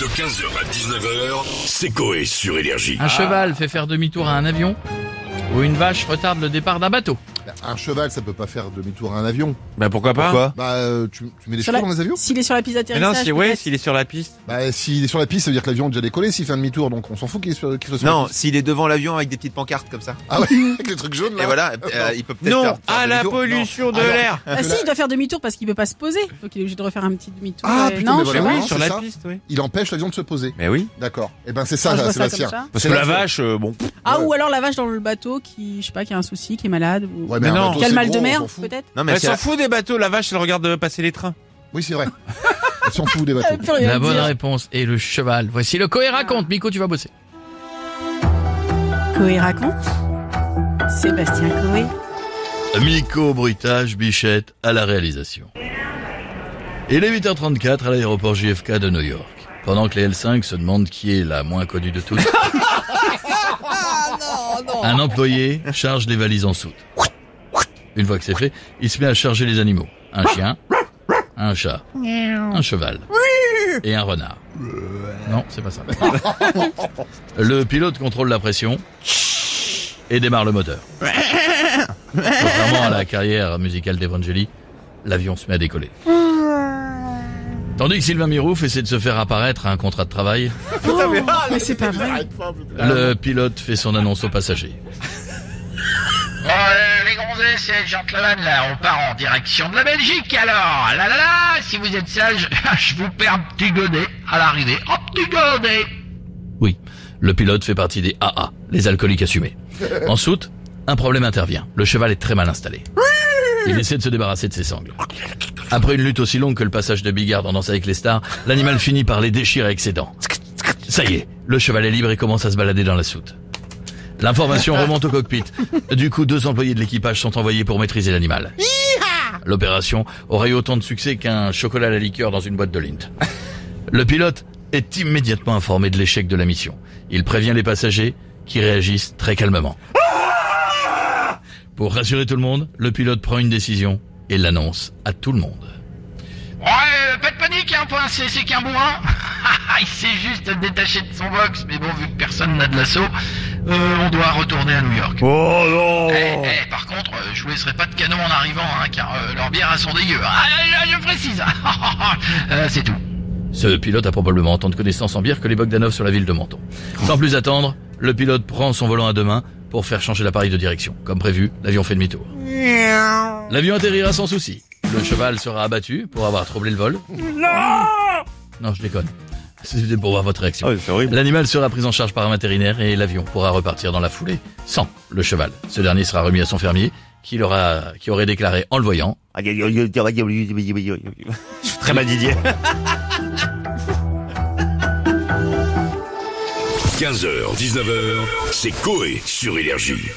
De 15h à 19h, c'est Coé sur Énergie. Un cheval fait faire demi-tour à un avion ou une vache retarde le départ d'un bateau. Un cheval, ça peut pas faire demi-tour à un avion. Bah pourquoi pas Pourquoi Bah, euh, tu, tu mets des Sur chevaux la- dans les avions S'il est sur la piste Mais d'atterrissage. non, si, ouais, peut-être. s'il est sur la piste. Bah, s'il est sur la piste, ça veut dire que l'avion a déjà décollé. S'il fait un demi-tour, donc on s'en fout qu'il soit, qu'il soit sur Non, la piste. s'il est devant l'avion avec des petites pancartes comme ça. Ah ouais, avec les trucs jaunes là. Et voilà, euh, il peut peut-être Non, faire, faire à la demi-tour. pollution de Alors, l'air. Ah si, il doit faire demi-tour parce qu'il peut pas se poser. Donc il est obligé de refaire un petit demi-tour. Ah, Euh, putain, non, mais je sais voilà, pas. oui. sur c'est la ça. piste, oui. Il empêche l'avion de se poser. Mais oui. D'accord. Et ben c'est Ah, ça, je vois ça Sébastien. comme ça. Parce C'est que la vache, euh, bon. Ah, ou alors la vache dans le bateau qui, je sais pas, qui a un souci, qui est malade. Ou... Ouais, mais un non. bateau, c'est mal gros, de on mer, s'en fout. peut-être. Non, mais Elle c'est s'en fout des bateaux, la vache, elle regarde passer les trains. Oui, c'est vrai. Elle s'en fout des bateaux. Plus rien La bonne dire. réponse est le cheval. Voici le Coé raconte. Miko, tu vas bosser. Coé raconte. Sébastien Coé. Miko Bruitage Bichette à la réalisation. Il est 8h34 à l'aéroport JFK de New York. Pendant que les L5 se demandent qui est la moins connue de toutes. Un employé charge les valises en soute. Une fois que c'est fait, il se met à charger les animaux. Un chien, un chat, un cheval et un renard. Non, c'est pas ça. Le pilote contrôle la pression et démarre le moteur. Contrairement à la carrière musicale d'Evangeli, l'avion se met à décoller. Tandis que Sylvain Mirouf essaie de se faire apparaître à un contrat de travail, Mais c'est pas vrai. le pilote fait son annonce aux passagers. Les gentlemen, là, on part en direction de la Belgique, alors. Là, là, là, si vous êtes sage, je vous perds un petit godet à l'arrivée. Un petit godet. Oui, le pilote fait partie des AA, les alcooliques assumés. En soute, un problème intervient. Le cheval est très mal installé. Il essaie de se débarrasser de ses sangles. Après une lutte aussi longue que le passage de Bigard dans Danse avec les stars, l'animal finit par les déchirer avec ses dents. Ça y est, le cheval est libre et commence à se balader dans la soute. L'information remonte au cockpit. Du coup, deux employés de l'équipage sont envoyés pour maîtriser l'animal. L'opération aurait eu autant de succès qu'un chocolat à la liqueur dans une boîte de Lindt. Le pilote est immédiatement informé de l'échec de la mission. Il prévient les passagers qui réagissent très calmement. Pour rassurer tout le monde, le pilote prend une décision et l'annonce à tout le monde. Ouais, euh, pas de panique, hein, c'est qu'un bourrin. Il s'est juste détaché de son box, mais bon, vu que personne n'a de l'assaut, euh, on doit retourner à New York. Oh non Eh, eh, par contre, euh, je vous laisserai pas de canon en arrivant, hein, car euh, leurs bières sont dégueu. Ah, je, je précise. Euh, c'est tout. Ce pilote a probablement autant de connaissances en bière que les Bogdanov sur la ville de Menton. Sans plus attendre, le pilote prend son volant à deux mains pour faire changer l'appareil de direction. Comme prévu, l'avion fait demi-tour. L'avion atterrira sans souci. Le cheval sera abattu pour avoir troublé le vol. Non Non, je déconne. C'était pour voir votre réaction. Oh. L'animal sera pris en charge par un vétérinaire et l'avion pourra repartir dans la foulée sans le cheval. Ce dernier sera remis à son fermier qui, l'aura, qui aurait déclaré en le voyant Très mal Didier. 15h, 19h, c'est Coé sur Énergie.